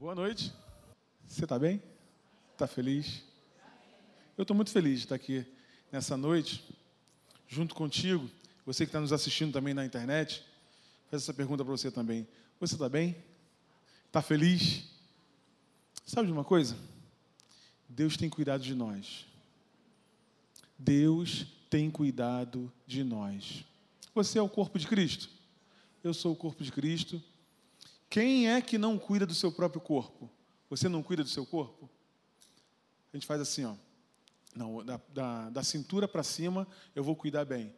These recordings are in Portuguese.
Boa noite. Você está bem? Está feliz? Eu estou muito feliz de estar aqui nessa noite, junto contigo. Você que está nos assistindo também na internet, faz essa pergunta para você também. Você está bem? Está feliz? Sabe de uma coisa? Deus tem cuidado de nós. Deus tem cuidado de nós. Você é o corpo de Cristo. Eu sou o corpo de Cristo. Quem é que não cuida do seu próprio corpo? Você não cuida do seu corpo? A gente faz assim, ó. Não, da, da, da cintura para cima eu vou cuidar bem.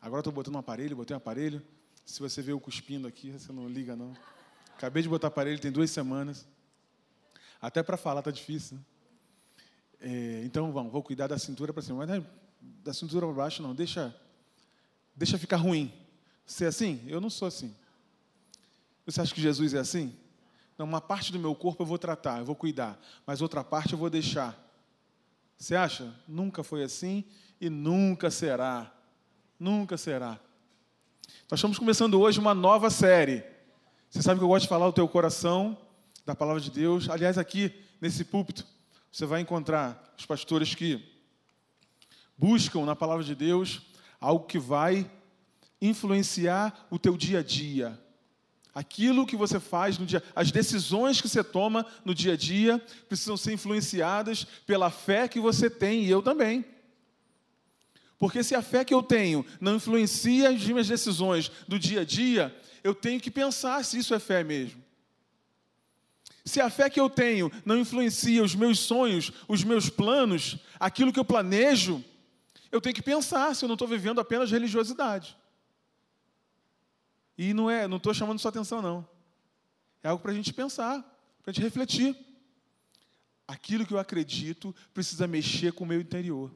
Agora estou botando um aparelho, botei um aparelho. Se você vê o cuspindo aqui, você não liga não. Acabei de botar aparelho, tem duas semanas. Até para falar tá difícil. Né? É, então vamos, vou cuidar da cintura para cima. Mas né, da cintura para baixo não, deixa, deixa ficar ruim. Você é assim? Eu não sou assim. Você acha que Jesus é assim? Não, uma parte do meu corpo eu vou tratar, eu vou cuidar, mas outra parte eu vou deixar. Você acha? Nunca foi assim e nunca será. Nunca será. Nós estamos começando hoje uma nova série. Você sabe que eu gosto de falar o teu coração, da palavra de Deus. Aliás, aqui nesse púlpito, você vai encontrar os pastores que buscam na palavra de Deus algo que vai influenciar o teu dia a dia, Aquilo que você faz no dia, as decisões que você toma no dia a dia precisam ser influenciadas pela fé que você tem e eu também. Porque se a fé que eu tenho não influencia as minhas decisões do dia a dia, eu tenho que pensar se isso é fé mesmo. Se a fé que eu tenho não influencia os meus sonhos, os meus planos, aquilo que eu planejo, eu tenho que pensar se eu não estou vivendo apenas religiosidade. E não é, não estou chamando sua atenção, não. É algo para a gente pensar, para a gente refletir. Aquilo que eu acredito precisa mexer com o meu interior.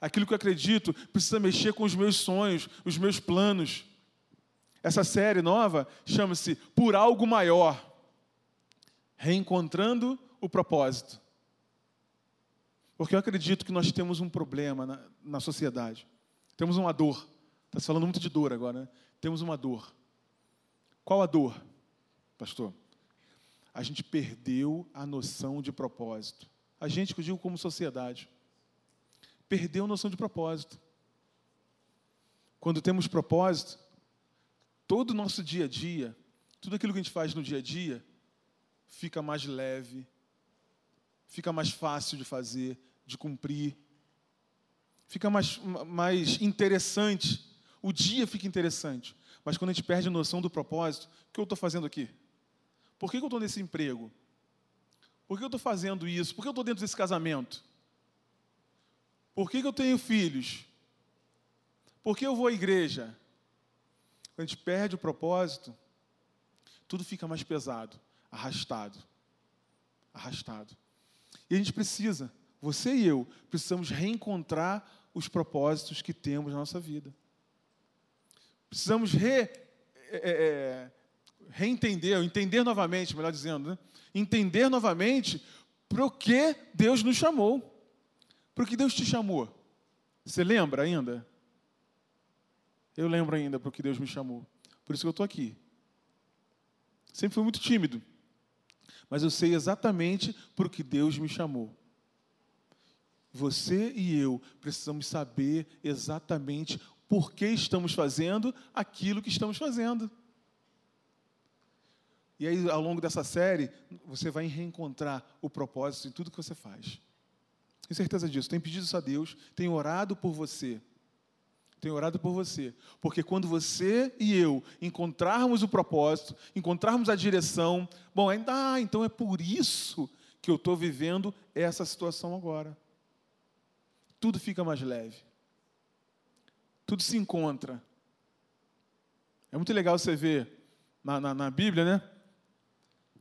Aquilo que eu acredito precisa mexer com os meus sonhos, os meus planos. Essa série nova chama-se Por Algo Maior Reencontrando o Propósito. Porque eu acredito que nós temos um problema na, na sociedade. Temos uma dor. Está falando muito de dor agora, né? Temos uma dor. Qual a dor, pastor? A gente perdeu a noção de propósito. A gente, que eu digo como sociedade, perdeu a noção de propósito. Quando temos propósito, todo o nosso dia a dia, tudo aquilo que a gente faz no dia a dia, fica mais leve, fica mais fácil de fazer, de cumprir, fica mais, mais interessante o dia fica interessante. Mas quando a gente perde a noção do propósito, o que eu estou fazendo aqui? Por que eu estou nesse emprego? Por que eu estou fazendo isso? Por que eu estou dentro desse casamento? Por que eu tenho filhos? Por que eu vou à igreja? Quando a gente perde o propósito, tudo fica mais pesado, arrastado. Arrastado. E a gente precisa, você e eu, precisamos reencontrar os propósitos que temos na nossa vida. Precisamos re, é, é, é reentender, entender novamente, melhor dizendo, né? entender novamente para que Deus nos chamou. Para que Deus te chamou. Você lembra ainda? Eu lembro ainda para que Deus me chamou. Por isso que eu estou aqui. Sempre fui muito tímido. Mas eu sei exatamente para que Deus me chamou. Você e eu precisamos saber exatamente por que estamos fazendo aquilo que estamos fazendo. E aí, ao longo dessa série, você vai reencontrar o propósito em tudo que você faz. Tenho certeza disso. Tenho pedido isso a Deus, tenho orado por você. Tenho orado por você. Porque quando você e eu encontrarmos o propósito, encontrarmos a direção, bom, ainda, ah, então é por isso que eu estou vivendo essa situação agora. Tudo fica mais leve tudo se encontra. É muito legal você ver na, na, na Bíblia, né?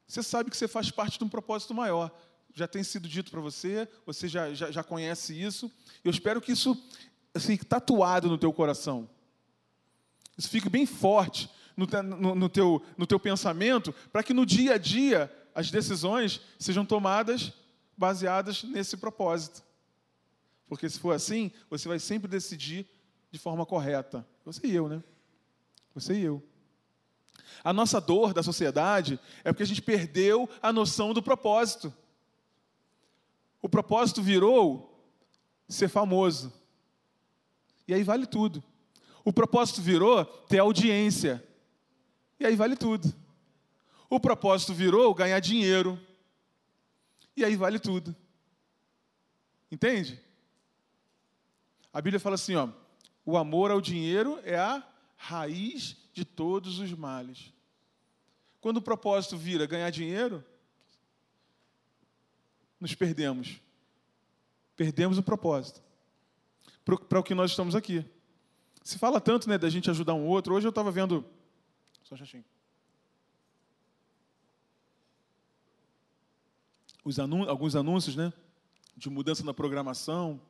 Você sabe que você faz parte de um propósito maior. Já tem sido dito para você, você já, já, já conhece isso. Eu espero que isso assim, tatuado no teu coração. Isso fique bem forte no, no, no, teu, no teu pensamento, para que no dia a dia as decisões sejam tomadas baseadas nesse propósito. Porque se for assim, você vai sempre decidir de forma correta. Você e eu, né? Você e eu. A nossa dor da sociedade é porque a gente perdeu a noção do propósito. O propósito virou ser famoso. E aí vale tudo. O propósito virou ter audiência. E aí vale tudo. O propósito virou ganhar dinheiro. E aí vale tudo. Entende? A Bíblia fala assim, ó, o amor ao dinheiro é a raiz de todos os males. Quando o propósito vira ganhar dinheiro, nos perdemos. Perdemos o propósito. Para o que nós estamos aqui. Se fala tanto né, da gente ajudar um outro. Hoje eu estava vendo. Só um chatinho. Alguns anúncios né, de mudança na programação,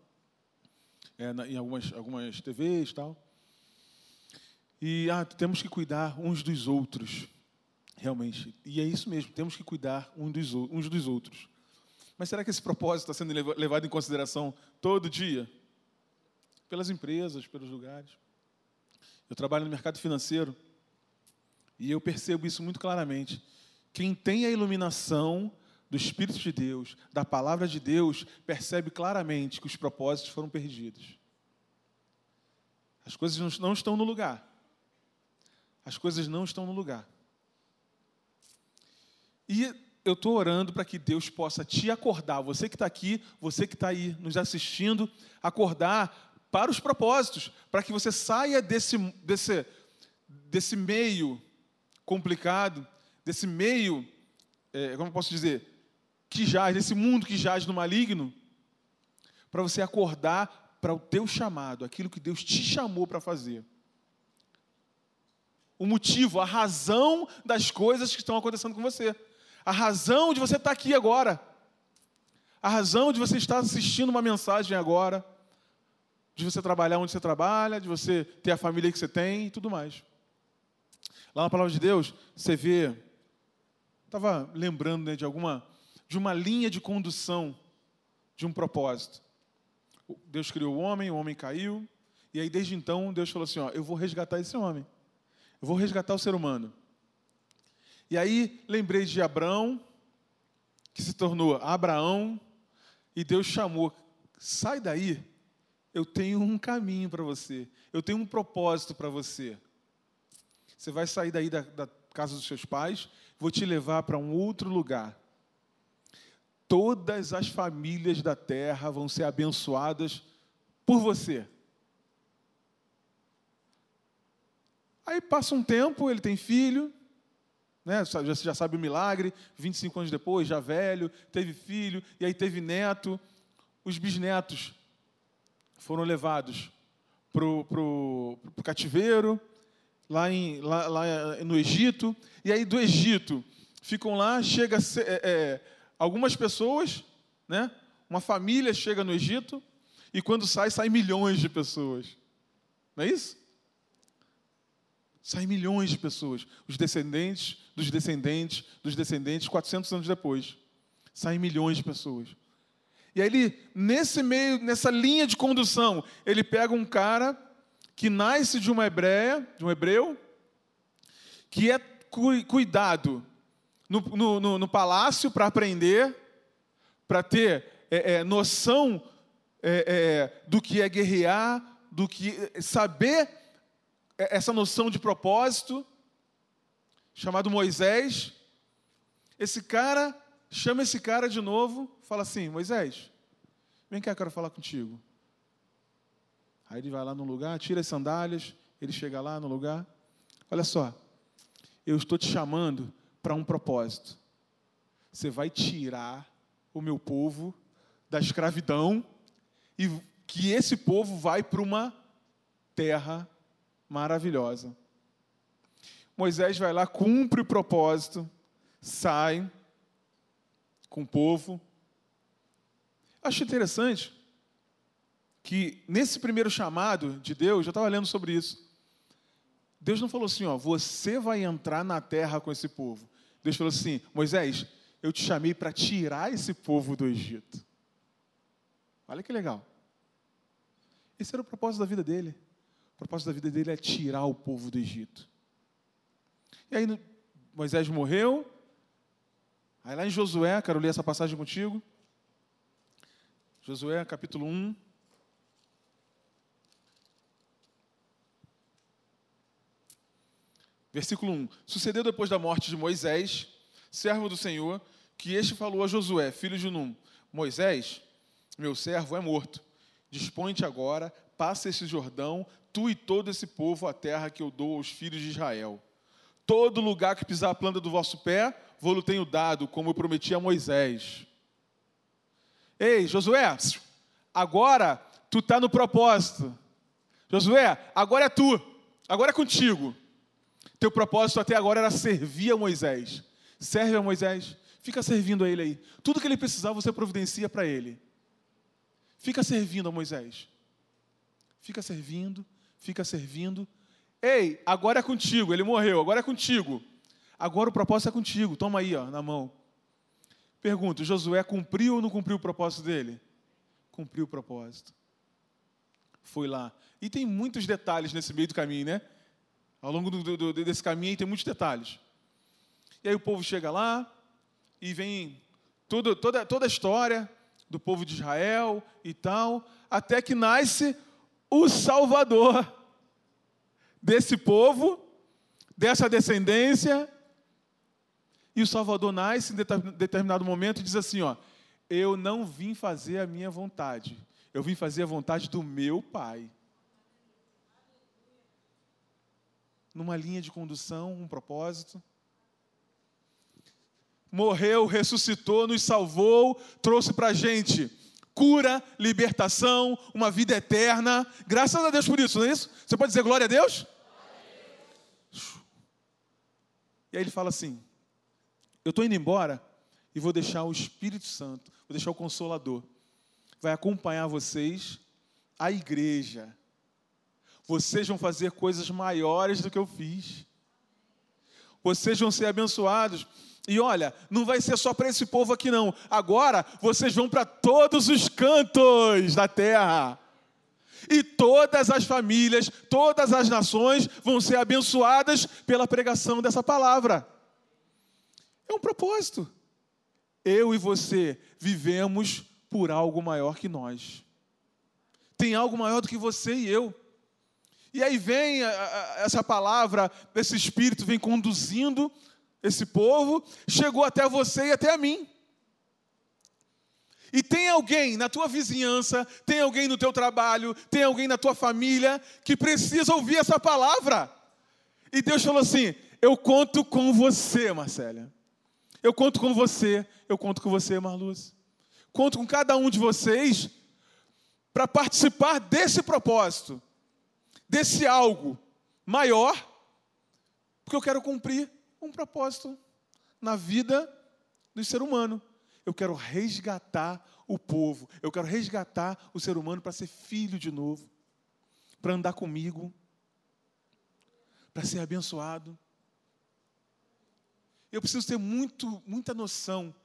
é, na, em algumas, algumas TVs e tal. E ah, temos que cuidar uns dos outros, realmente. E é isso mesmo, temos que cuidar uns dos, uns dos outros. Mas será que esse propósito está sendo levado em consideração todo dia? Pelas empresas, pelos lugares. Eu trabalho no mercado financeiro e eu percebo isso muito claramente. Quem tem a iluminação do Espírito de Deus, da palavra de Deus, percebe claramente que os propósitos foram perdidos. As coisas não estão no lugar. As coisas não estão no lugar. E eu estou orando para que Deus possa te acordar, você que está aqui, você que está aí nos assistindo, acordar para os propósitos, para que você saia desse, desse, desse meio complicado, desse meio, é, como eu posso dizer, que jaz, nesse mundo que jaz no maligno, para você acordar para o teu chamado, aquilo que Deus te chamou para fazer. O motivo, a razão das coisas que estão acontecendo com você. A razão de você estar aqui agora. A razão de você estar assistindo uma mensagem agora. De você trabalhar onde você trabalha, de você ter a família que você tem e tudo mais. Lá na palavra de Deus, você vê. Estava lembrando né, de alguma de uma linha de condução de um propósito. Deus criou o homem, o homem caiu, e aí desde então Deus falou assim: ó, eu vou resgatar esse homem, eu vou resgatar o ser humano. E aí lembrei de Abraão, que se tornou Abraão, e Deus chamou: sai daí, eu tenho um caminho para você, eu tenho um propósito para você. Você vai sair daí da, da casa dos seus pais, vou te levar para um outro lugar todas as famílias da terra vão ser abençoadas por você. Aí passa um tempo, ele tem filho, né? já, já sabe o milagre, 25 anos depois, já velho, teve filho, e aí teve neto. Os bisnetos foram levados para o cativeiro, lá, em, lá, lá, no Egito, e aí do Egito ficam lá, chega é, é, algumas pessoas, né? Uma família chega no Egito e quando sai, sai milhões de pessoas. Não é isso? Sai milhões de pessoas. Os descendentes dos descendentes dos descendentes, 400 anos depois. Saem milhões de pessoas. E aí ele, nesse meio, nessa linha de condução, ele pega um cara que nasce de uma hebreia, de um hebreu, que é cuidado no, no, no palácio para aprender, para ter é, é, noção é, é, do que é guerrear, do que saber é, essa noção de propósito, chamado Moisés. Esse cara chama esse cara de novo, fala assim: Moisés, vem cá, eu quero falar contigo. Aí ele vai lá no lugar, tira as sandálias, ele chega lá no lugar. Olha só, eu estou te chamando para um propósito. Você vai tirar o meu povo da escravidão e que esse povo vai para uma terra maravilhosa. Moisés vai lá, cumpre o propósito, sai com o povo. Acho interessante que nesse primeiro chamado de Deus, eu estava lendo sobre isso. Deus não falou assim, ó, você vai entrar na terra com esse povo. Deus falou assim: Moisés, eu te chamei para tirar esse povo do Egito. Olha que legal. Esse era o propósito da vida dele. O propósito da vida dele é tirar o povo do Egito. E aí Moisés morreu. Aí lá em Josué, quero ler essa passagem contigo. Josué, capítulo 1. Versículo 1. Sucedeu depois da morte de Moisés, servo do Senhor, que este falou a Josué, filho de Num: Moisés, meu servo, é morto. Dispõe-te agora, passa esse Jordão, tu e todo esse povo, a terra que eu dou aos filhos de Israel. Todo lugar que pisar a planta do vosso pé, vou-lo tenho dado, como eu prometi a Moisés. Ei, Josué, agora tu está no propósito. Josué, agora é tu, agora é contigo. Teu propósito até agora era servir a Moisés. Serve a Moisés, fica servindo a ele aí. Tudo que ele precisar, você providencia para ele. Fica servindo a Moisés. Fica servindo, fica servindo. Ei, agora é contigo. Ele morreu, agora é contigo. Agora o propósito é contigo. Toma aí, ó, na mão. Pergunto: Josué cumpriu ou não cumpriu o propósito dele? Cumpriu o propósito. Foi lá. E tem muitos detalhes nesse meio do caminho, né? Ao longo do, do, desse caminho tem muitos detalhes. E aí o povo chega lá e vem tudo, toda, toda a história do povo de Israel e tal, até que nasce o Salvador desse povo, dessa descendência. E o Salvador nasce em determinado momento e diz assim: ó, eu não vim fazer a minha vontade, eu vim fazer a vontade do meu Pai. Numa linha de condução, um propósito. Morreu, ressuscitou, nos salvou, trouxe para a gente cura, libertação, uma vida eterna. Graças a Deus por isso, não é isso? Você pode dizer glória a Deus? E aí ele fala assim: Eu estou indo embora e vou deixar o Espírito Santo, vou deixar o Consolador, vai acompanhar vocês, a igreja vocês vão fazer coisas maiores do que eu fiz. Vocês vão ser abençoados. E olha, não vai ser só para esse povo aqui, não. Agora vocês vão para todos os cantos da terra. E todas as famílias, todas as nações vão ser abençoadas pela pregação dessa palavra. É um propósito. Eu e você vivemos por algo maior que nós. Tem algo maior do que você e eu. E aí vem essa palavra, esse Espírito vem conduzindo esse povo, chegou até você e até a mim. E tem alguém na tua vizinhança, tem alguém no teu trabalho, tem alguém na tua família que precisa ouvir essa palavra. E Deus falou assim: Eu conto com você, Marcélia. Eu conto com você, eu conto com você, Marluz. Conto com cada um de vocês para participar desse propósito desse algo maior, porque eu quero cumprir um propósito na vida do ser humano. Eu quero resgatar o povo, eu quero resgatar o ser humano para ser filho de novo, para andar comigo, para ser abençoado. Eu preciso ter muito, muita noção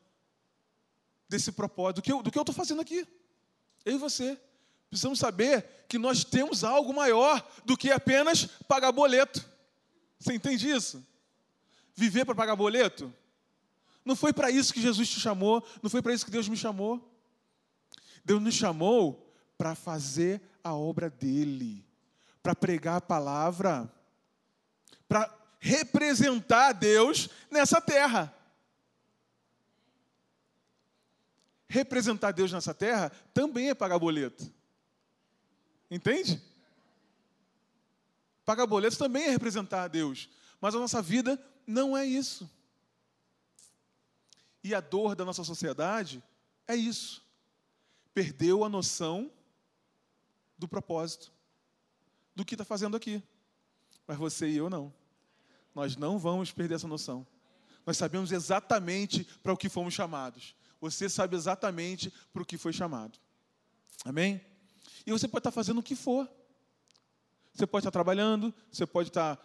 desse propósito, do que eu estou fazendo aqui, eu e você. Precisamos saber que nós temos algo maior do que apenas pagar boleto. Você entende isso? Viver para pagar boleto? Não foi para isso que Jesus te chamou, não foi para isso que Deus me chamou. Deus nos chamou para fazer a obra dele, para pregar a palavra, para representar Deus nessa terra. Representar Deus nessa terra também é pagar boleto. Entende? Pagar boletos também é representar a Deus, mas a nossa vida não é isso. E a dor da nossa sociedade é isso. Perdeu a noção do propósito, do que está fazendo aqui. Mas você e eu não. Nós não vamos perder essa noção. Nós sabemos exatamente para o que fomos chamados. Você sabe exatamente para o que foi chamado. Amém? E você pode estar fazendo o que for. Você pode estar trabalhando, você pode estar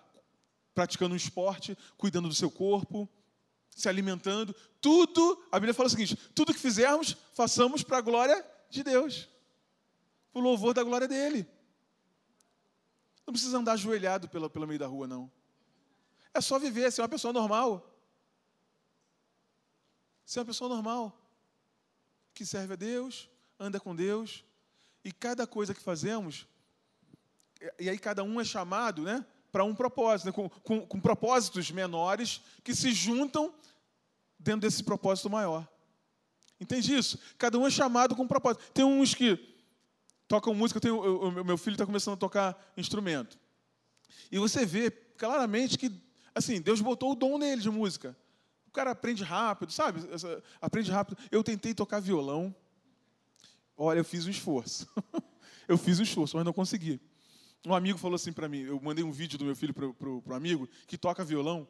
praticando um esporte, cuidando do seu corpo, se alimentando. Tudo, a Bíblia fala o seguinte: tudo que fizermos, façamos para a glória de Deus, para o louvor da glória dele. Não precisa andar ajoelhado pelo, pelo meio da rua, não. É só viver, ser uma pessoa normal. Ser uma pessoa normal. Que serve a Deus, anda com Deus. E cada coisa que fazemos, e aí cada um é chamado né, para um propósito, né, com, com, com propósitos menores que se juntam dentro desse propósito maior. Entende isso? Cada um é chamado com um propósito. Tem uns que tocam música, tem, o, meu filho está começando a tocar instrumento. E você vê claramente que, assim, Deus botou o dom nele de música. O cara aprende rápido, sabe? Aprende rápido. Eu tentei tocar violão. Olha, eu fiz um esforço. eu fiz um esforço, mas não consegui. Um amigo falou assim para mim, eu mandei um vídeo do meu filho para o amigo, que toca violão.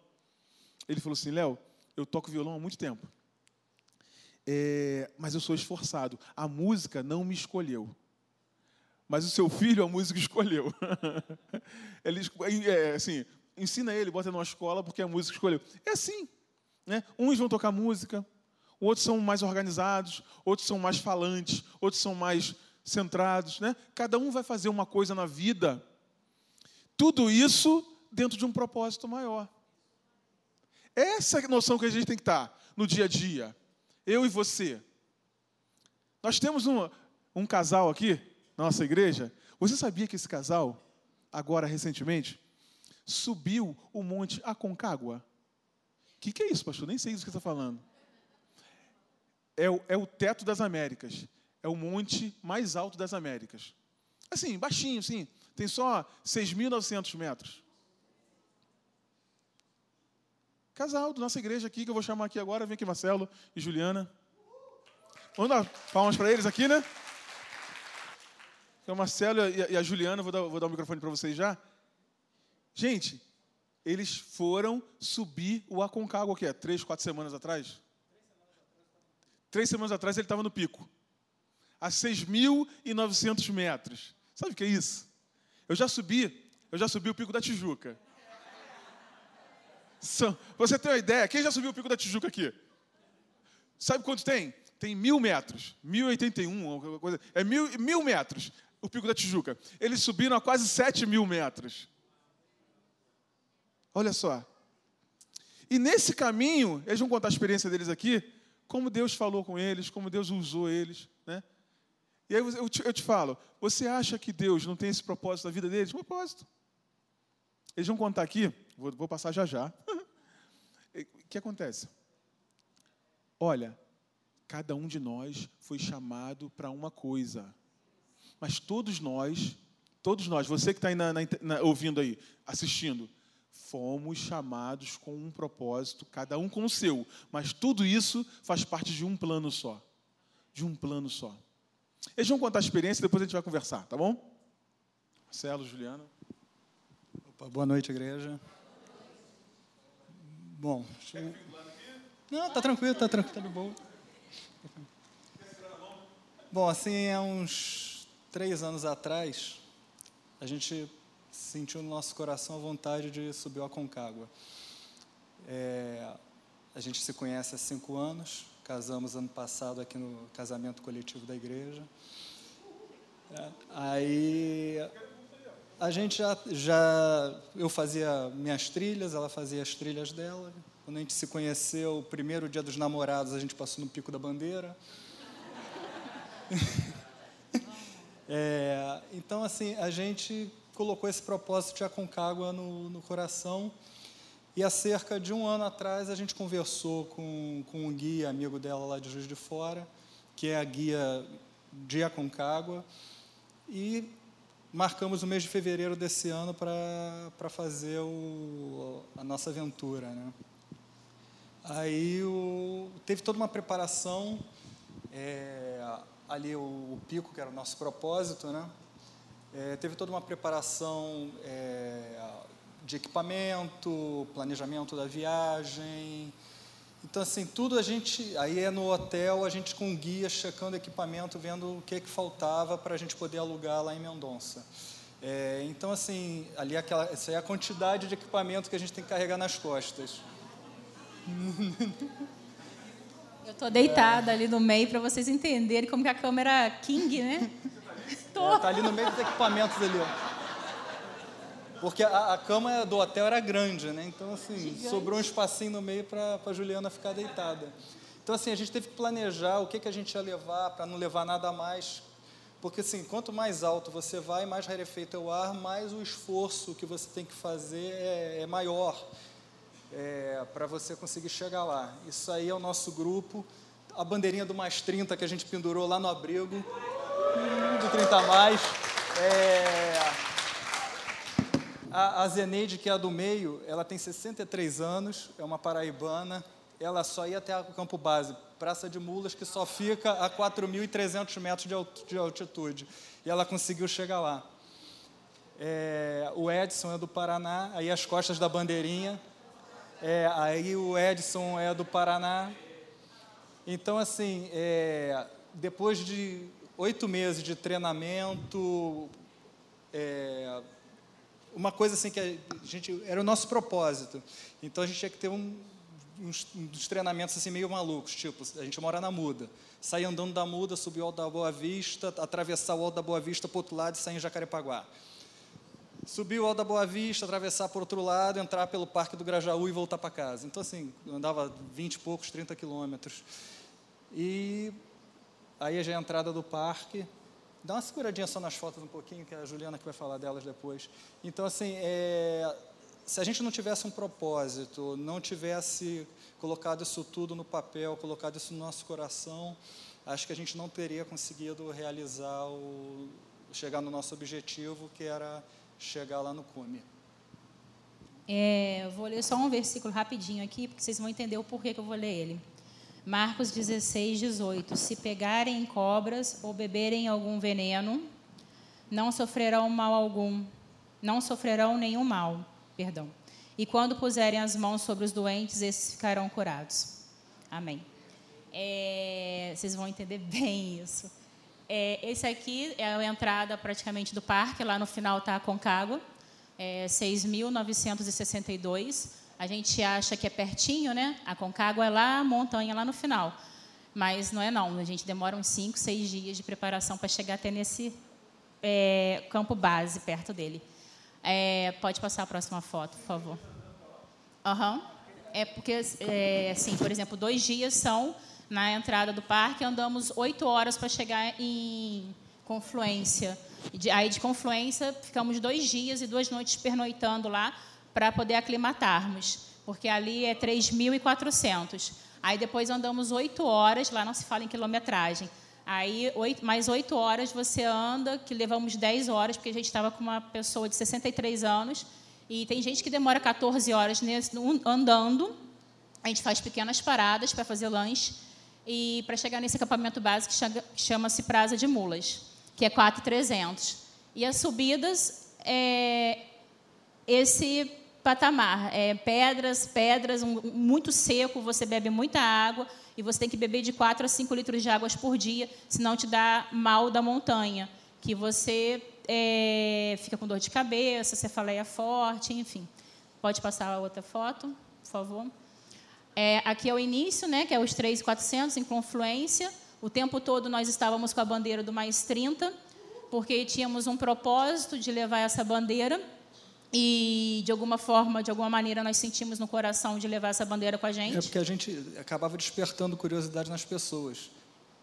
Ele falou assim, Léo, eu toco violão há muito tempo. É, mas eu sou esforçado. A música não me escolheu. Mas o seu filho, a música escolheu. ele, é, assim, ensina ele, bota numa escola porque a música escolheu. É assim. Né? Uns vão tocar música, outros são mais organizados, outros são mais falantes, outros são mais centrados. Né? Cada um vai fazer uma coisa na vida. Tudo isso dentro de um propósito maior. Essa é a noção que a gente tem que estar no dia a dia. Eu e você. Nós temos um, um casal aqui, nossa igreja, você sabia que esse casal, agora recentemente, subiu o monte Aconcagua? O que, que é isso, pastor? Nem sei isso que você está falando. É o, é o teto das Américas. É o monte mais alto das Américas. Assim, baixinho, sim. Tem só 6.900 metros. Casal da nossa igreja aqui, que eu vou chamar aqui agora. Vem aqui, Marcelo e Juliana. Vamos dar palmas para eles aqui, né? Então, o Marcelo e a Juliana, vou dar, vou dar o microfone para vocês já. Gente, eles foram subir o Aconcagua, que é três, quatro semanas atrás? Três semanas atrás ele estava no pico, a 6.900 metros. Sabe o que é isso? Eu já subi, eu já subi o pico da Tijuca. Você tem uma ideia? Quem já subiu o pico da Tijuca aqui? Sabe quanto tem? Tem mil metros, 1081, coisa. É mil, mil metros o Pico da Tijuca. Eles subiram a quase 7 mil metros. Olha só. E nesse caminho, eles vão contar a experiência deles aqui, como Deus falou com eles, como Deus usou eles. Né? E aí eu te, eu te falo, você acha que Deus não tem esse propósito na vida deles? Propósito. Eles vão contar aqui, vou, vou passar já já. o que acontece? Olha, cada um de nós foi chamado para uma coisa. Mas todos nós, todos nós, você que está aí na, na, na, ouvindo aí, assistindo, fomos chamados com um propósito, cada um com o seu, mas tudo isso faz parte de um plano só. De um plano só. Eles vão contar a experiência, depois a gente vai conversar, tá bom? Marcelo, Juliana. Opa, boa noite, igreja. Bom, eu... não, tá tranquilo, tá tranquilo, tá de boa. Bom, assim, é uns três anos atrás, a gente sentiu no nosso coração a vontade de subir o Aconcagua. É, a gente se conhece há cinco anos, casamos ano passado aqui no casamento coletivo da igreja. É, aí a gente já, já, eu fazia minhas trilhas, ela fazia as trilhas dela. Quando a gente se conheceu, o primeiro dia dos namorados, a gente passou no Pico da Bandeira. É, então, assim, a gente colocou esse propósito de Aconcagua no, no coração. E há cerca de um ano atrás a gente conversou com, com um guia amigo dela lá de Juiz de Fora, que é a guia de Aconcagua, e marcamos o mês de fevereiro desse ano para fazer o, a nossa aventura. Né? Aí o, teve toda uma preparação. É, ali o, o, pico, que era o nosso propósito, né? É, teve toda uma preparação é, de equipamento, planejamento da viagem. Então, assim, tudo a gente. Aí é no hotel, a gente com guia, checando equipamento, vendo o que, é que faltava para a gente poder alugar lá em Mendonça. É, então, assim, ali é aquela, essa é a quantidade de equipamento que a gente tem que carregar nas costas. Eu tô deitada ali no meio para vocês entenderem como que a câmera King, né? Tô. É, tá ali no meio dos equipamentos ali, ó. Porque a, a, cama do hotel era grande, né? Então, assim, Gigante. sobrou um espacinho no meio para a Juliana ficar deitada. Então, assim, a gente teve que planejar o que, que a gente ia levar para não levar nada a mais. Porque, assim, quanto mais alto você vai, mais rarefeito é o ar, mais o esforço que você tem que fazer é, é maior é, para você conseguir chegar lá. Isso aí é o nosso grupo. A bandeirinha do mais 30 que a gente pendurou lá no abrigo, do 30 mais. É, a, a Zeneide, que é a do meio, ela tem 63 anos, é uma paraibana. Ela só ia até o campo base, Praça de Mulas, que só fica a 4.300 metros de altitude. E ela conseguiu chegar lá. É, o Edson é do Paraná, aí as costas da bandeirinha. É, aí o Edson é do Paraná. Então, assim, é, depois de oito meses de treinamento, é, uma coisa assim que a gente era o nosso propósito. Então a gente tinha que ter um, uns, uns treinamentos assim meio malucos, tipo, a gente mora na Muda, sair andando da Muda, subir o Alto da Boa Vista, atravessar o Alto da Boa Vista para outro lado e sair em Jacarepaguá. Subir o Alto da Boa Vista, atravessar para outro lado, entrar pelo Parque do Grajaú e voltar para casa. Então, assim, andava 20 e poucos, 30 quilômetros. E aí já é a entrada do parque, Dá uma seguradinha só nas fotos um pouquinho, que é a Juliana que vai falar delas depois. Então, assim, é, se a gente não tivesse um propósito, não tivesse colocado isso tudo no papel, colocado isso no nosso coração, acho que a gente não teria conseguido realizar o chegar no nosso objetivo, que era chegar lá no cume. É, vou ler só um versículo rapidinho aqui, porque vocês vão entender o porquê que eu vou ler ele. Marcos 16, 18. Se pegarem cobras ou beberem algum veneno, não sofrerão mal algum, não sofrerão nenhum mal, perdão. E quando puserem as mãos sobre os doentes, esses ficarão curados. Amém. É, vocês vão entender bem isso. É, esse aqui é a entrada praticamente do parque, lá no final está a Concagua, é 6.962. A gente acha que é pertinho, né? A Concagua é lá, a montanha lá no final. Mas não é não. A gente demora uns 5, 6 dias de preparação para chegar até nesse é, campo base perto dele. É, pode passar a próxima foto, por favor. Uhum. É porque, é, assim, por exemplo, dois dias são na entrada do parque, andamos oito horas para chegar em Confluência. Aí de Confluência ficamos dois dias e duas noites pernoitando lá para poder aclimatarmos, porque ali é 3.400. Aí depois andamos oito horas, lá não se fala em quilometragem. Aí, oito, mais oito horas você anda, que levamos 10 horas, porque a gente estava com uma pessoa de 63 anos, e tem gente que demora 14 horas nesse, andando. A gente faz pequenas paradas para fazer lanche, e para chegar nesse acampamento básico que chama-se Praça de Mulas, que é 4,300. E as subidas, é, esse patamar. É, pedras, pedras, um, muito seco, você bebe muita água e você tem que beber de 4 a 5 litros de água por dia, senão te dá mal da montanha, que você é, fica com dor de cabeça, cefaleia forte, enfim. Pode passar a outra foto, por favor. É, aqui é o início, né, que é os 3,400 em confluência. O tempo todo nós estávamos com a bandeira do mais 30, porque tínhamos um propósito de levar essa bandeira e, de alguma forma, de alguma maneira, nós sentimos no coração de levar essa bandeira com a gente. É porque a gente acabava despertando curiosidade nas pessoas.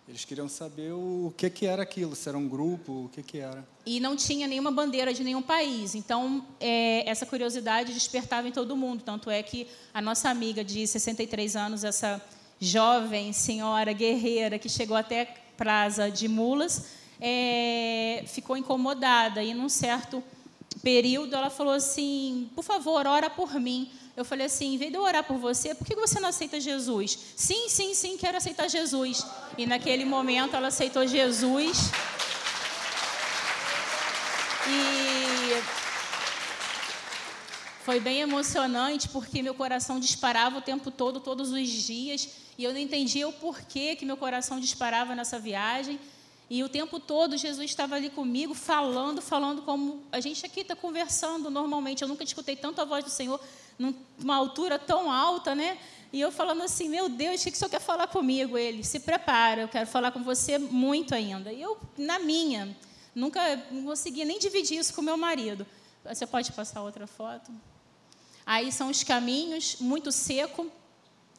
Eles queriam saber o que, que era aquilo, se era um grupo, o que, que era. E não tinha nenhuma bandeira de nenhum país. Então, é, essa curiosidade despertava em todo mundo. Tanto é que a nossa amiga de 63 anos, essa jovem senhora guerreira que chegou até Praça de Mulas, é, ficou incomodada. E, num certo período, ela falou assim: por favor, ora por mim. Eu falei assim: em vez de eu orar por você, por que você não aceita Jesus? Sim, sim, sim, quero aceitar Jesus. E naquele momento ela aceitou Jesus. E foi bem emocionante porque meu coração disparava o tempo todo, todos os dias, e eu não entendia o porquê que meu coração disparava nessa viagem. E o tempo todo Jesus estava ali comigo, falando, falando como a gente aqui está conversando normalmente. Eu nunca escutei tanto a voz do Senhor numa altura tão alta, né? E eu falando assim, meu Deus, o que o Senhor quer falar comigo? Ele, se prepara, eu quero falar com você muito ainda. E eu, na minha, nunca conseguia nem dividir isso com meu marido. Você pode passar outra foto? Aí são os caminhos, muito seco.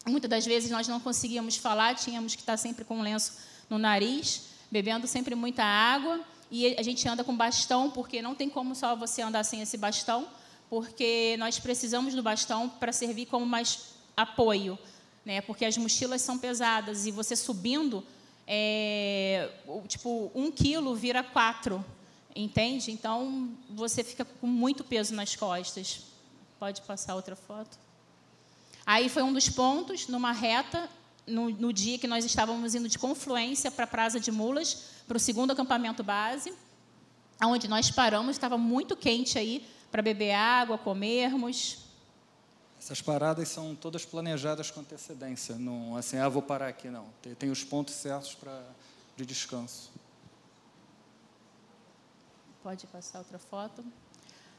Muitas das vezes nós não conseguíamos falar, tínhamos que estar sempre com um lenço no nariz, bebendo sempre muita água. E a gente anda com bastão, porque não tem como só você andar sem esse bastão, porque nós precisamos do bastão para servir como mais apoio, né? Porque as mochilas são pesadas e você subindo, é, tipo, um quilo vira quatro, entende? Então você fica com muito peso nas costas. Pode passar outra foto. Aí foi um dos pontos, numa reta, no, no dia que nós estávamos indo de confluência para a Praça de Mulas, para o segundo acampamento base, onde nós paramos, estava muito quente aí para beber água, comermos. Essas paradas são todas planejadas com antecedência, não assim, ah, vou parar aqui, não. Tem, tem os pontos certos para de descanso. Pode passar outra foto.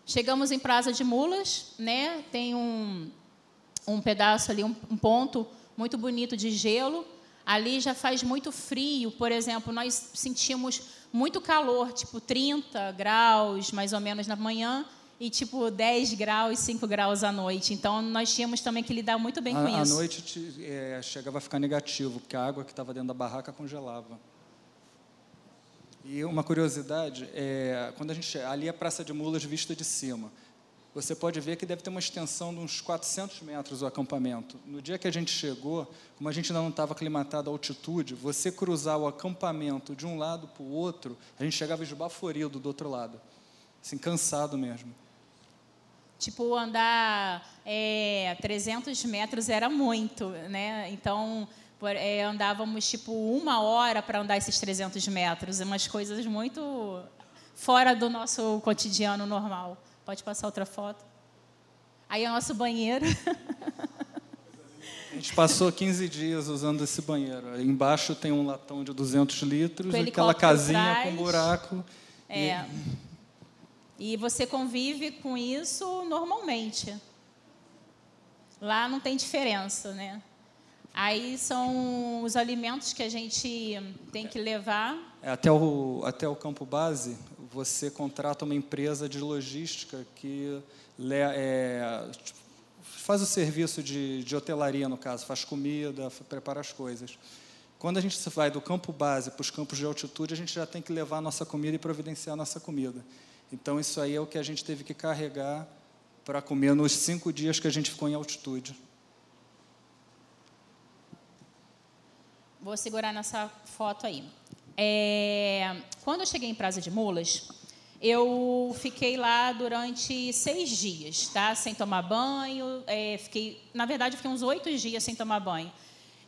Chegamos em Praça de Mulas, né? Tem um, um pedaço ali, um, um ponto muito bonito de gelo. Ali já faz muito frio, por exemplo, nós sentimos muito calor, tipo 30 graus mais ou menos na manhã e tipo 10 graus, 5 graus à noite. Então nós tínhamos também que lidar muito bem a, com isso. À noite te, é, chegava a ficar negativo, porque a água que estava dentro da barraca congelava. E uma curiosidade, é, quando a gente ali é a Praça de Mulas vista de cima você pode ver que deve ter uma extensão de uns 400 metros o acampamento. No dia que a gente chegou, como a gente ainda não estava aclimatado à altitude, você cruzar o acampamento de um lado para o outro, a gente chegava esbaforido do outro lado, assim, cansado mesmo. Tipo, andar é, 300 metros era muito, né? Então, é, andávamos, tipo, uma hora para andar esses 300 metros, umas coisas muito fora do nosso cotidiano normal. Pode passar outra foto. Aí é o nosso banheiro. A gente passou 15 dias usando esse banheiro. embaixo tem um latão de 200 litros, aquela casinha com buraco. É. E... e você convive com isso normalmente. Lá não tem diferença, né? Aí são os alimentos que a gente tem que levar. É, até, o, até o campo base, você contrata uma empresa de logística que é, tipo, faz o serviço de, de hotelaria, no caso, faz comida, prepara as coisas. Quando a gente vai do campo base para os campos de altitude, a gente já tem que levar a nossa comida e providenciar a nossa comida. Então, isso aí é o que a gente teve que carregar para comer nos cinco dias que a gente ficou em altitude. Vou segurar nessa foto aí. É, quando eu cheguei em Praça de Mulas, eu fiquei lá durante seis dias, tá? Sem tomar banho. É, fiquei, na verdade, fiquei uns oito dias sem tomar banho.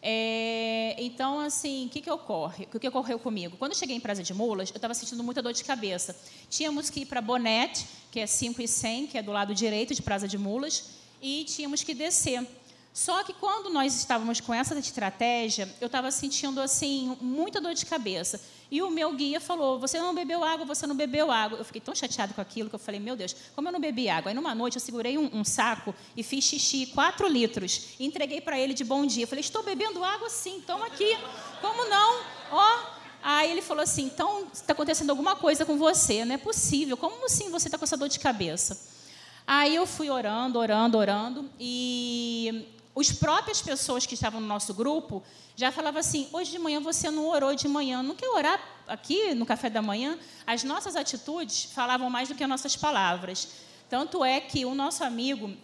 É, então, assim, o que, que ocorre? O que ocorreu comigo? Quando eu cheguei em Praça de Mulas, eu estava sentindo muita dor de cabeça. Tínhamos que ir para Bonete, que é 5 e 100, que é do lado direito de Praça de Mulas, e tínhamos que descer. Só que quando nós estávamos com essa estratégia, eu estava sentindo assim muita dor de cabeça. E o meu guia falou: Você não bebeu água, você não bebeu água. Eu fiquei tão chateado com aquilo que eu falei: Meu Deus, como eu não bebi água? Aí numa noite eu segurei um, um saco e fiz xixi, quatro litros, e entreguei para ele de bom dia. Eu falei: Estou bebendo água sim, toma aqui. Como não? Ó. Aí ele falou assim: Então está acontecendo alguma coisa com você, não é possível. Como assim você está com essa dor de cabeça? Aí eu fui orando, orando, orando, e as próprias pessoas que estavam no nosso grupo já falavam assim: hoje de manhã você não orou de manhã, não quer orar aqui no café da manhã? As nossas atitudes falavam mais do que as nossas palavras. Tanto é que o nosso amigo,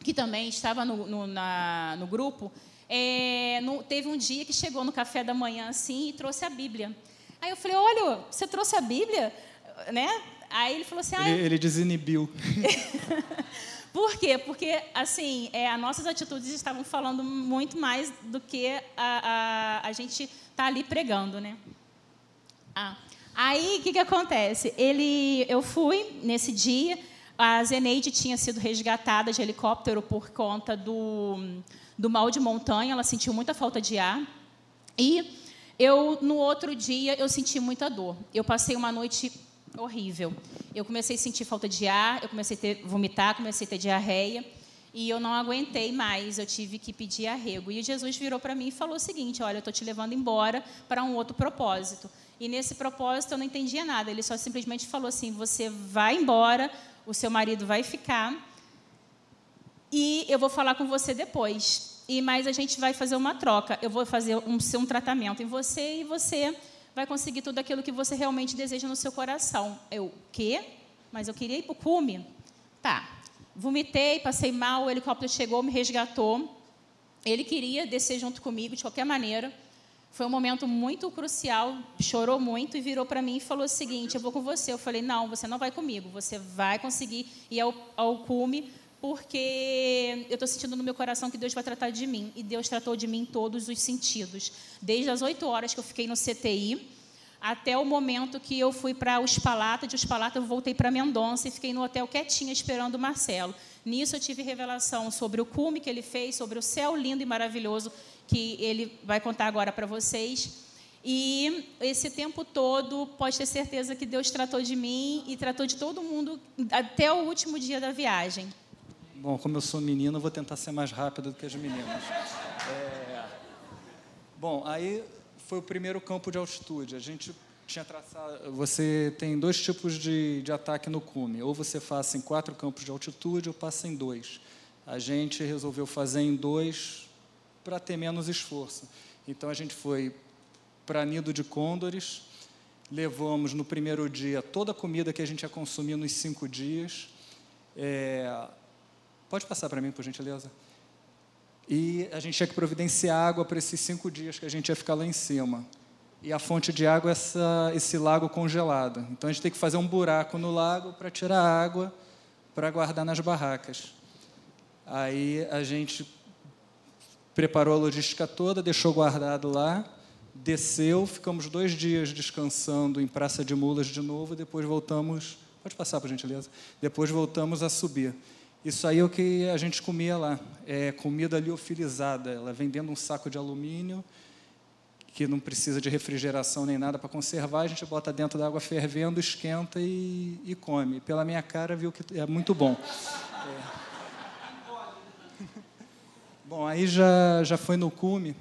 que também estava no, no, na, no grupo, é, no, teve um dia que chegou no café da manhã assim e trouxe a Bíblia. Aí eu falei: olha, você trouxe a Bíblia? Né? Aí ele falou assim: ah, ele, ele desinibiu. Por quê? Porque, assim, é, as nossas atitudes estavam falando muito mais do que a, a, a gente está ali pregando, né? Ah, aí, o que, que acontece? Ele, eu fui nesse dia, a Zeneide tinha sido resgatada de helicóptero por conta do, do mal de montanha, ela sentiu muita falta de ar. E eu, no outro dia, eu senti muita dor. Eu passei uma noite horrível. Eu comecei a sentir falta de ar, eu comecei a ter, vomitar, comecei a ter diarreia. E eu não aguentei mais, eu tive que pedir arrego. E Jesus virou para mim e falou o seguinte: Olha, eu estou te levando embora para um outro propósito. E nesse propósito eu não entendia nada. Ele só simplesmente falou assim: Você vai embora, o seu marido vai ficar e eu vou falar com você depois. E mais a gente vai fazer uma troca. Eu vou fazer um, um tratamento em você e você vai conseguir tudo aquilo que você realmente deseja no seu coração. Eu, quê? Mas eu queria ir para o cume. Tá. Vomitei, passei mal, o helicóptero chegou, me resgatou. Ele queria descer junto comigo de qualquer maneira. Foi um momento muito crucial, chorou muito e virou para mim e falou o seguinte: Eu vou com você. Eu falei: Não, você não vai comigo, você vai conseguir ir ao, ao cume, porque eu estou sentindo no meu coração que Deus vai tratar de mim. E Deus tratou de mim em todos os sentidos. Desde as oito horas que eu fiquei no CTI, até o momento que eu fui para os Palatas, de os Palatas eu voltei para Mendonça e fiquei no hotel quietinha esperando o Marcelo. Nisso eu tive revelação sobre o cume que ele fez, sobre o céu lindo e maravilhoso que ele vai contar agora para vocês. E esse tempo todo, pode ter certeza que Deus tratou de mim e tratou de todo mundo até o último dia da viagem. Bom, como eu sou menino, eu vou tentar ser mais rápido do que as meninas. É... Bom, aí foi o primeiro campo de altitude. A gente tinha traçado. Você tem dois tipos de, de ataque no cume. Ou você faz em quatro campos de altitude, ou passa em dois. A gente resolveu fazer em dois para ter menos esforço. Então a gente foi para Nido de Côndores, levamos no primeiro dia toda a comida que a gente ia consumir nos cinco dias. É... Pode passar para mim, por gentileza? E a gente tinha que providenciar água para esses cinco dias que a gente ia ficar lá em cima. E a fonte de água é essa, esse lago congelado. Então a gente tem que fazer um buraco no lago para tirar água para guardar nas barracas. Aí a gente preparou a logística toda, deixou guardado lá, desceu, ficamos dois dias descansando em Praça de Mulas de novo, depois voltamos. Pode passar, por gentileza. Depois voltamos a subir. Isso aí é o que a gente comia lá, é comida liofilizada. Ela de um saco de alumínio, que não precisa de refrigeração nem nada para conservar, a gente bota dentro da água fervendo, esquenta e, e come. Pela minha cara, viu que é muito bom. É. Bom, aí já, já foi no cume.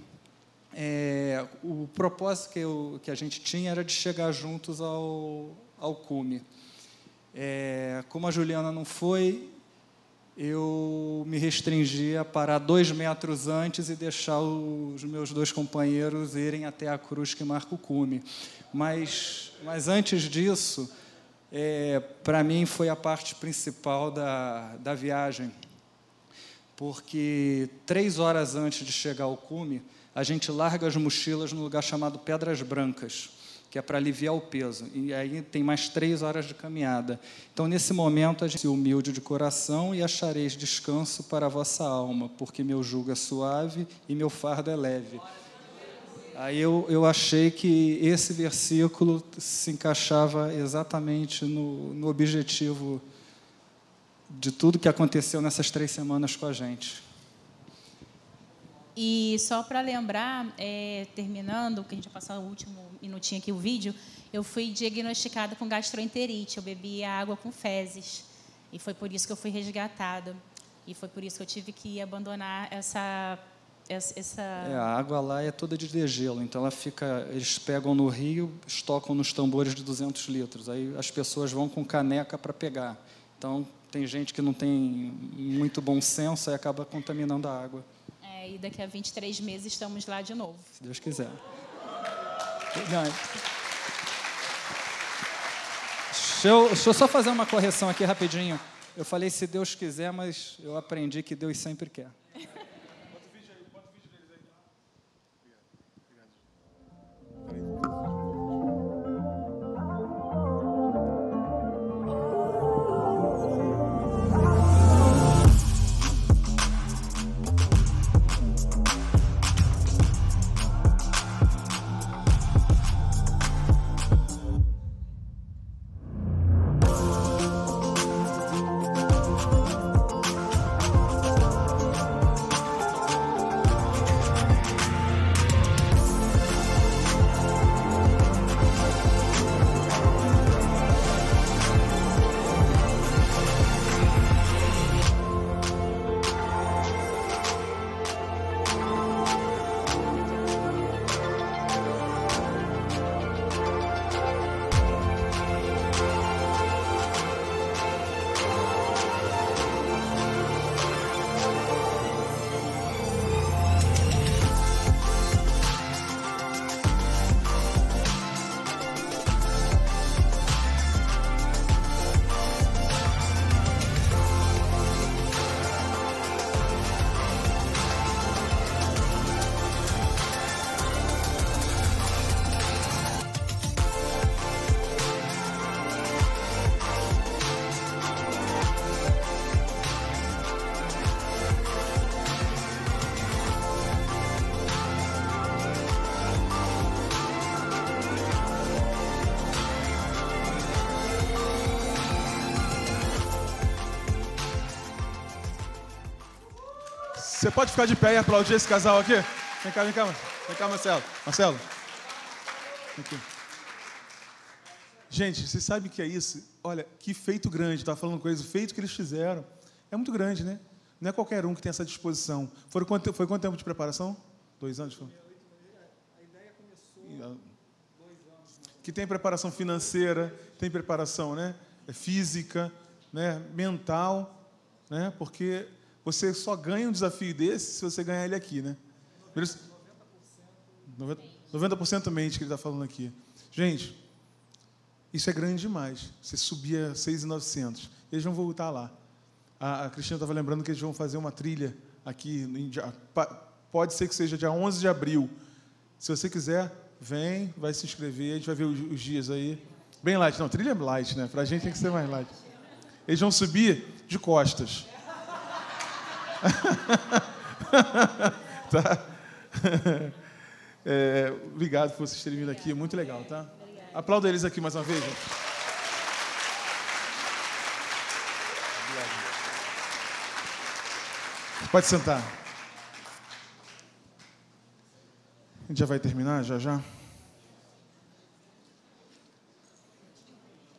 É, o propósito que, eu, que a gente tinha era de chegar juntos ao, ao cume. É, como a Juliana não foi, eu me restringi a parar dois metros antes e deixar os meus dois companheiros irem até a cruz que marca o cume. Mas, mas antes disso, é, para mim foi a parte principal da, da viagem, porque três horas antes de chegar ao cume, a gente larga as mochilas no lugar chamado Pedras Brancas que é para aliviar o peso. E aí tem mais três horas de caminhada. Então, nesse momento, a gente é humilde de coração e achareis descanso para a vossa alma, porque meu jugo é suave e meu fardo é leve. Aí eu, eu achei que esse versículo se encaixava exatamente no, no objetivo de tudo que aconteceu nessas três semanas com a gente. E só para lembrar, é, terminando, que a gente vai passar o último minutinho aqui o vídeo, eu fui diagnosticada com gastroenterite. Eu bebi água com fezes. E foi por isso que eu fui resgatada. E foi por isso que eu tive que abandonar essa essa é, a água lá é toda de degelo, então ela fica, eles pegam no rio, estocam nos tambores de 200 litros. Aí as pessoas vão com caneca para pegar. Então tem gente que não tem muito bom senso e acaba contaminando a água e daqui a 23 meses estamos lá de novo. Se Deus quiser. Deixa eu, deixa eu só fazer uma correção aqui rapidinho. Eu falei se Deus quiser, mas eu aprendi que Deus sempre quer. Você pode ficar de pé e aplaudir esse casal aqui? Vem cá, vem cá, vem cá, Marcelo. Marcelo. Aqui. Gente, vocês sabem o que é isso? Olha, que feito grande, estava falando coisa, o feito que eles fizeram. É muito grande, né? Não é qualquer um que tem essa disposição. Foi quanto, foi quanto tempo de preparação? Dois anos? Foi? A ideia começou Que tem preparação financeira, tem preparação né? É física, né? mental, né? porque você só ganha um desafio desse se você ganhar ele aqui. Né? 90%, 90% mente que ele está falando aqui. Gente, isso é grande demais. Você subia 6,900. Eles vão voltar lá. A, a Cristina estava lembrando que eles vão fazer uma trilha aqui. Pode ser que seja dia 11 de abril. Se você quiser, vem, vai se inscrever. A gente vai ver os, os dias aí. Bem light. Não, trilha é light, né? Para a gente tem que ser mais light. Eles vão subir de costas. tá? É, obrigado por vocês terem vindo aqui. Muito legal, tá? Aplauda eles aqui mais uma vez. Gente. Pode sentar. A gente já vai terminar, já já.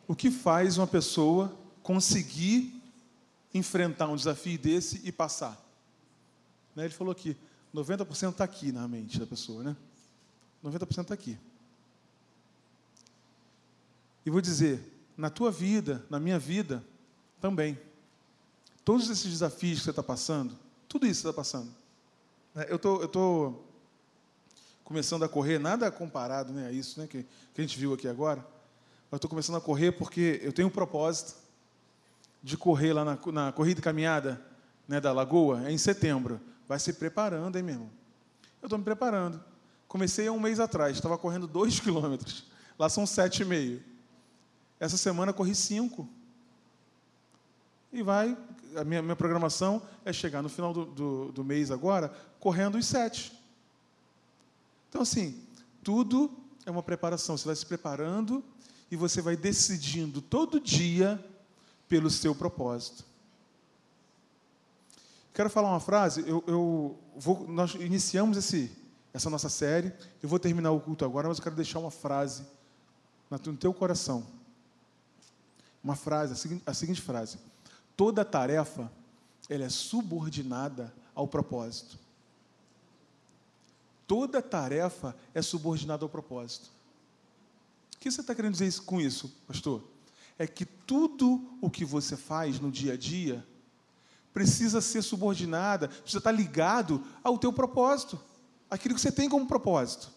O que faz uma pessoa conseguir enfrentar um desafio desse e passar? Né, ele falou aqui, 90% está aqui na mente da pessoa, né? 90% está aqui. E vou dizer, na tua vida, na minha vida, também. Todos esses desafios que você está passando, tudo isso você está passando. É, eu tô, estou começando a correr, nada comparado né, a isso né, que, que a gente viu aqui agora. Mas estou começando a correr porque eu tenho um propósito de correr lá na, na corrida e caminhada né, da Lagoa, é em setembro. Vai se preparando, hein, meu irmão? Eu estou me preparando. Comecei há um mês atrás, estava correndo dois quilômetros. Lá são sete e meio. Essa semana corri cinco. E vai, a minha, minha programação é chegar no final do, do, do mês agora, correndo os sete. Então, assim, tudo é uma preparação. Você vai se preparando e você vai decidindo todo dia pelo seu propósito. Quero falar uma frase. Eu, eu vou, nós iniciamos esse, essa nossa série. Eu vou terminar o culto agora, mas eu quero deixar uma frase no teu coração. Uma frase, a seguinte, a seguinte frase: Toda tarefa ela é subordinada ao propósito. Toda tarefa é subordinada ao propósito. O que você está querendo dizer com isso, pastor? É que tudo o que você faz no dia a dia precisa ser subordinada, precisa estar ligado ao teu propósito, aquilo que você tem como propósito.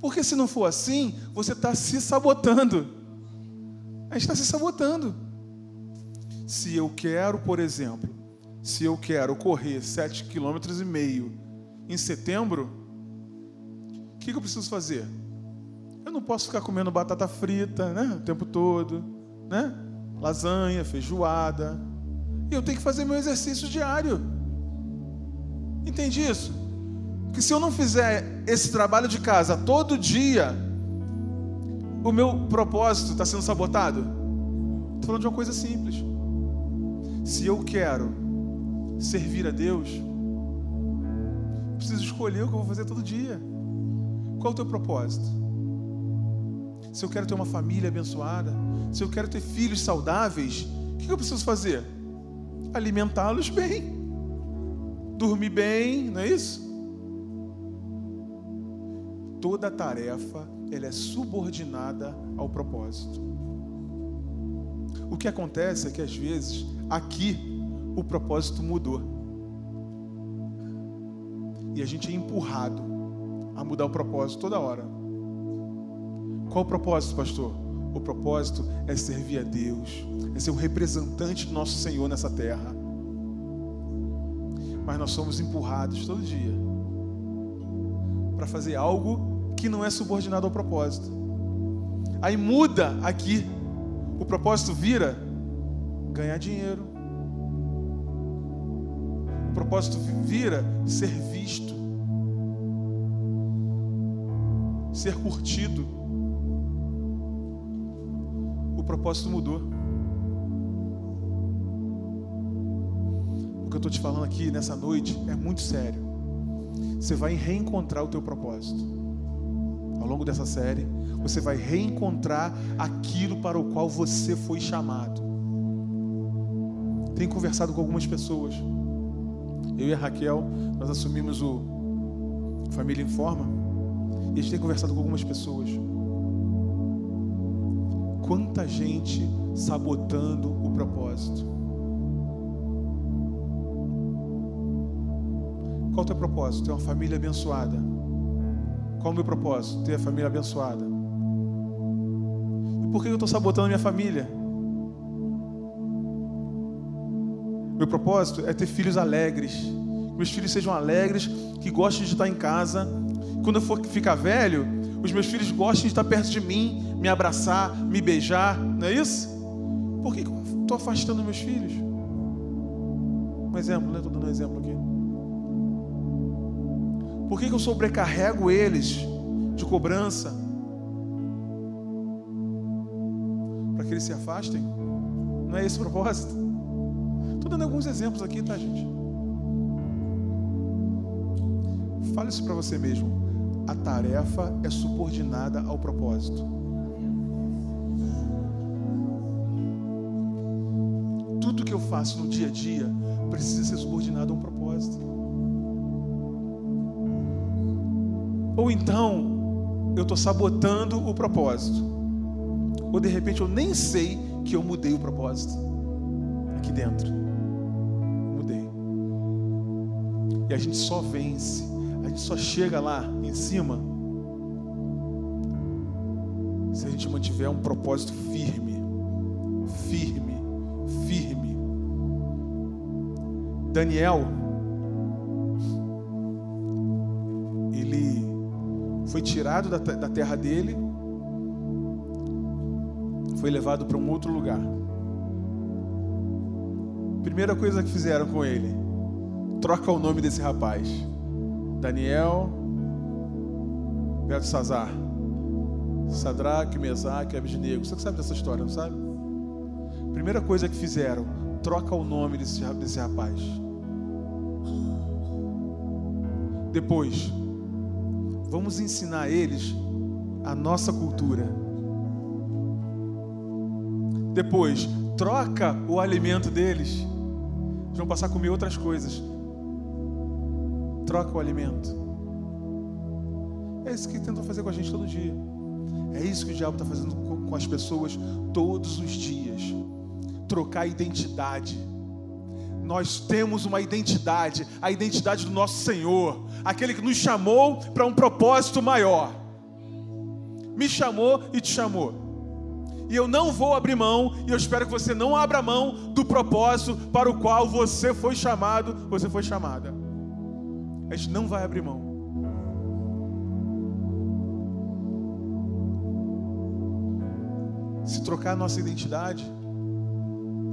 Porque se não for assim, você está se sabotando. A gente está se sabotando. Se eu quero, por exemplo, se eu quero correr sete quilômetros e meio em setembro, o que, que eu preciso fazer? Eu não posso ficar comendo batata frita, né, o tempo todo, né? Lasanha, feijoada. E eu tenho que fazer meu exercício diário. Entende isso? que se eu não fizer esse trabalho de casa todo dia, o meu propósito está sendo sabotado? Estou falando de uma coisa simples. Se eu quero servir a Deus, preciso escolher o que eu vou fazer todo dia. Qual é o teu propósito? Se eu quero ter uma família abençoada, se eu quero ter filhos saudáveis, o que eu preciso fazer? Alimentá-los bem, dormir bem, não é isso? toda tarefa ela é subordinada ao propósito. O que acontece é que às vezes aqui o propósito mudou. E a gente é empurrado a mudar o propósito toda hora. Qual o propósito, pastor? O propósito é servir a Deus, é ser o representante do nosso Senhor nessa terra. Mas nós somos empurrados todo dia para fazer algo que não é subordinado ao propósito. Aí muda aqui. O propósito vira ganhar dinheiro. O propósito vira ser visto. Ser curtido. O propósito mudou. que eu estou te falando aqui nessa noite é muito sério. Você vai reencontrar o teu propósito. Ao longo dessa série, você vai reencontrar aquilo para o qual você foi chamado. Tenho conversado com algumas pessoas. Eu e a Raquel, nós assumimos o Família Informa. E a gente tem conversado com algumas pessoas. Quanta gente sabotando o propósito. Qual o teu propósito? Ter uma família abençoada. Qual o meu propósito? Ter a família abençoada. E por que eu estou sabotando minha família? Meu propósito é ter filhos alegres. Que meus filhos sejam alegres, que gostem de estar em casa. Quando eu for ficar velho, os meus filhos gostem de estar perto de mim, me abraçar, me beijar. Não é isso? Por que eu estou afastando meus filhos? Um exemplo, né? Estou dando um exemplo aqui. Por que, que eu sobrecarrego eles de cobrança? Para que eles se afastem? Não é esse o propósito? Estou dando alguns exemplos aqui, tá, gente? Fale isso para você mesmo. A tarefa é subordinada ao propósito. Tudo que eu faço no dia a dia precisa ser subordinado a um propósito. Ou então eu estou sabotando o propósito. Ou de repente eu nem sei que eu mudei o propósito aqui dentro. Mudei. E a gente só vence, a gente só chega lá em cima se a gente mantiver um propósito firme, firme, firme. Daniel foi tirado da, da terra dele, foi levado para um outro lugar. Primeira coisa que fizeram com ele, troca o nome desse rapaz. Daniel Belsazar. Sadraque, Mesaque, Abednego. Você sabe dessa história, não sabe? Primeira coisa que fizeram, troca o nome desse, desse rapaz. Depois, Vamos ensinar eles a nossa cultura. Depois, troca o alimento deles. Eles vão passar a comer outras coisas. Troca o alimento. É isso que tentam fazer com a gente todo dia. É isso que o diabo está fazendo com as pessoas todos os dias. Trocar a identidade nós temos uma identidade, a identidade do nosso Senhor, aquele que nos chamou para um propósito maior. Me chamou e te chamou. E eu não vou abrir mão, e eu espero que você não abra mão do propósito para o qual você foi chamado, você foi chamada. A gente não vai abrir mão. Se trocar a nossa identidade,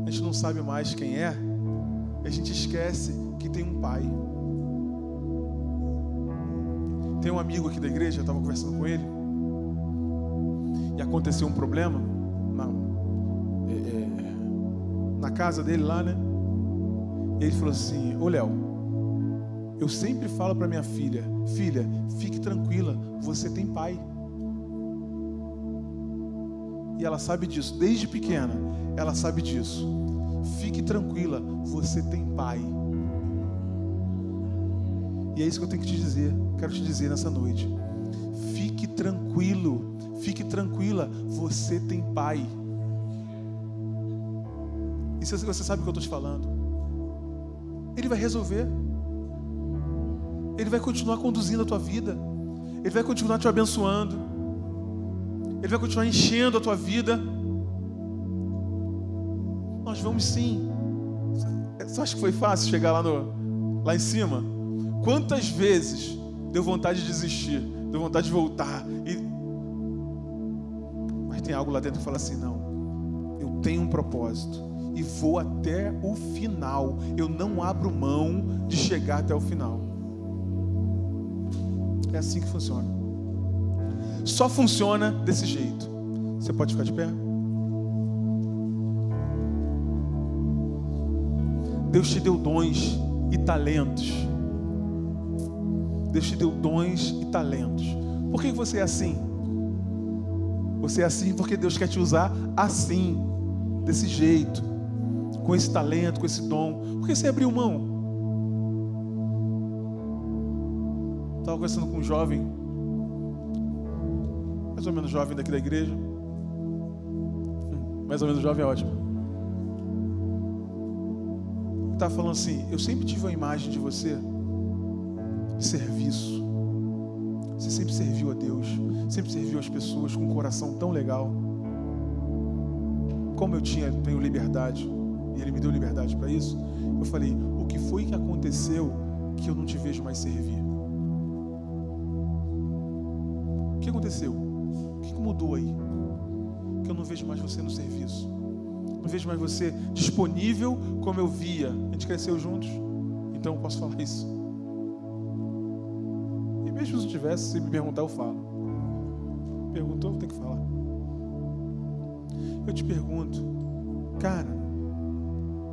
a gente não sabe mais quem é, a gente esquece que tem um pai. Tem um amigo aqui da igreja, eu estava conversando com ele, e aconteceu um problema na, é, é, na casa dele lá, né? E ele falou assim: Ô Léo, eu sempre falo para minha filha: Filha, fique tranquila, você tem pai. E ela sabe disso, desde pequena, ela sabe disso. Fique tranquila, você tem pai. E é isso que eu tenho que te dizer, quero te dizer nessa noite. Fique tranquilo, fique tranquila, você tem pai. E você sabe o que eu estou te falando, Ele vai resolver, Ele vai continuar conduzindo a tua vida, Ele vai continuar te abençoando, Ele vai continuar enchendo a tua vida nós vamos sim. Você acha que foi fácil chegar lá, no, lá em cima? Quantas vezes deu vontade de desistir, deu vontade de voltar? E... Mas tem algo lá dentro que fala assim: não, eu tenho um propósito e vou até o final. Eu não abro mão de chegar até o final. É assim que funciona. Só funciona desse jeito. Você pode ficar de pé? Deus te deu dons e talentos. Deus te deu dons e talentos. Por que você é assim? Você é assim porque Deus quer te usar assim, desse jeito, com esse talento, com esse dom. Por que você abriu mão? Estava conversando com um jovem, mais ou menos jovem daqui da igreja. Hum, mais ou menos jovem é ótimo. Estava falando assim: Eu sempre tive uma imagem de você de serviço. Você sempre serviu a Deus, sempre serviu as pessoas com um coração tão legal. Como eu tinha, tenho liberdade, e Ele me deu liberdade para isso, eu falei: O que foi que aconteceu que eu não te vejo mais servir? Que aconteceu? O que mudou aí? Que eu não vejo mais você no serviço. Não vejo mais você disponível como eu via. A gente cresceu juntos, então eu posso falar isso. E mesmo se não tivesse, se me perguntar, eu falo. Perguntou, eu tenho que falar. Eu te pergunto, cara,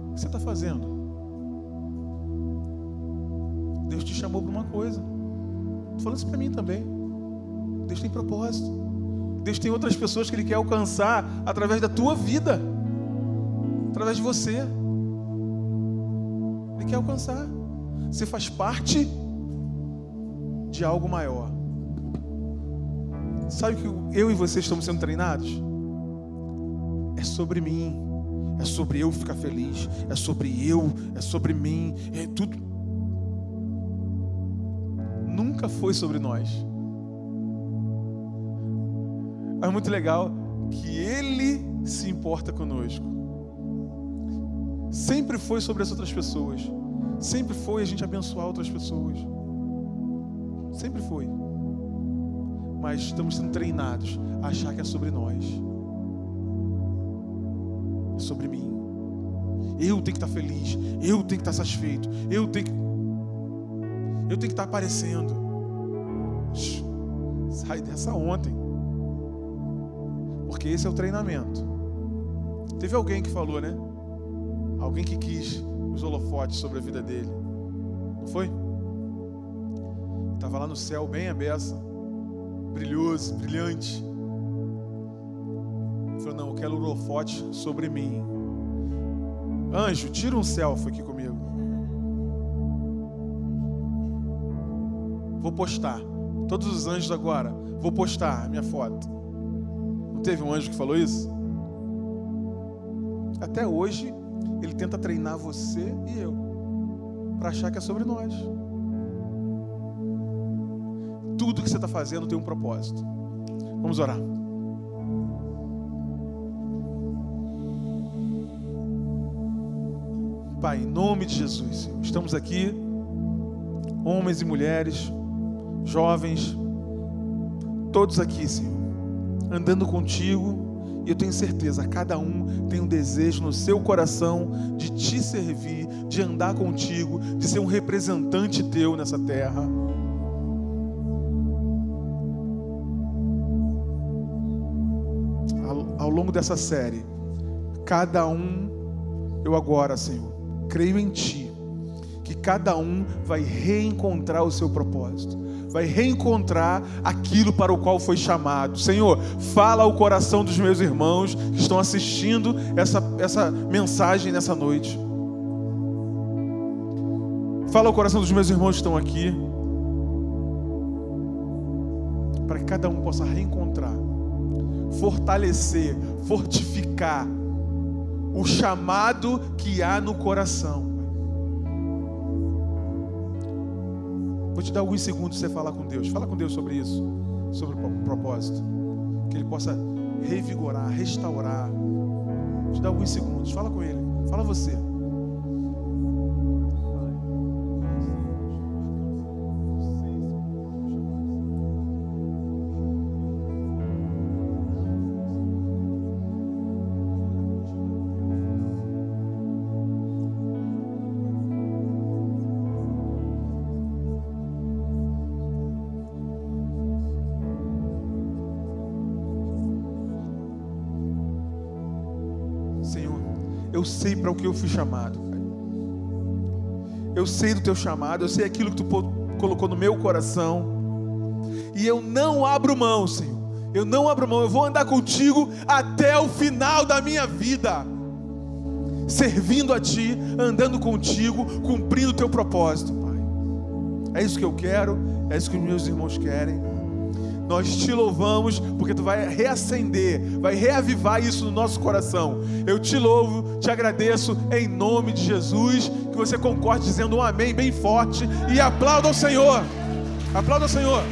o que você está fazendo? Deus te chamou para uma coisa. Estou falando isso para mim também. Deus tem propósito. Deus tem outras pessoas que Ele quer alcançar através da tua vida, através de você. Ele quer alcançar. Você faz parte de algo maior. Sabe que eu e você estamos sendo treinados? É sobre mim, é sobre eu ficar feliz, é sobre eu, é sobre mim, é tudo. Nunca foi sobre nós. É muito legal que Ele se importa conosco. Sempre foi sobre as outras pessoas. Sempre foi a gente abençoar outras pessoas. Sempre foi. Mas estamos sendo treinados a achar que é sobre nós. É sobre mim. Eu tenho que estar feliz. Eu tenho que estar satisfeito. Eu tenho que. Eu tenho que estar aparecendo. Sai dessa ontem. Porque esse é o treinamento. Teve alguém que falou, né? Alguém que quis os holofotes sobre a vida dele. Não foi? Estava lá no céu, bem a beça, brilhoso, brilhante. Ele falou: Não, eu quero holofote sobre mim. Anjo, tira um selfie aqui comigo. Vou postar. Todos os anjos agora, vou postar a minha foto. Teve um anjo que falou isso? Até hoje, ele tenta treinar você e eu para achar que é sobre nós. Tudo que você está fazendo tem um propósito. Vamos orar. Pai, em nome de Jesus, estamos aqui, homens e mulheres, jovens, todos aqui, Senhor, andando contigo, e eu tenho certeza, cada um tem um desejo no seu coração de te servir, de andar contigo, de ser um representante teu nessa terra. Ao, ao longo dessa série, cada um, eu agora, Senhor, creio em Ti, que cada um vai reencontrar o seu propósito, vai reencontrar aquilo para o qual foi chamado. Senhor, fala ao coração dos meus irmãos que estão assistindo essa, essa mensagem nessa noite. Fala ao coração dos meus irmãos que estão aqui, para que cada um possa reencontrar, fortalecer, fortificar o chamado que há no coração. Vou te dar alguns segundos para você falar com Deus. Fala com Deus sobre isso, sobre o propósito. Que Ele possa revigorar, restaurar. Vou te dar alguns segundos. Fala com Ele. Fala você. Sei para o que eu fui chamado. Eu sei do teu chamado, eu sei aquilo que tu colocou no meu coração. E eu não abro mão, Senhor. Eu não abro mão, eu vou andar contigo até o final da minha vida. Servindo a ti, andando contigo, cumprindo o teu propósito, Pai. É isso que eu quero, é isso que os meus irmãos querem. Nós te louvamos porque tu vai reacender, vai reavivar isso no nosso coração. Eu te louvo, te agradeço em nome de Jesus. Que você concorde dizendo um amém bem forte e aplauda o Senhor. Aplauda o Senhor.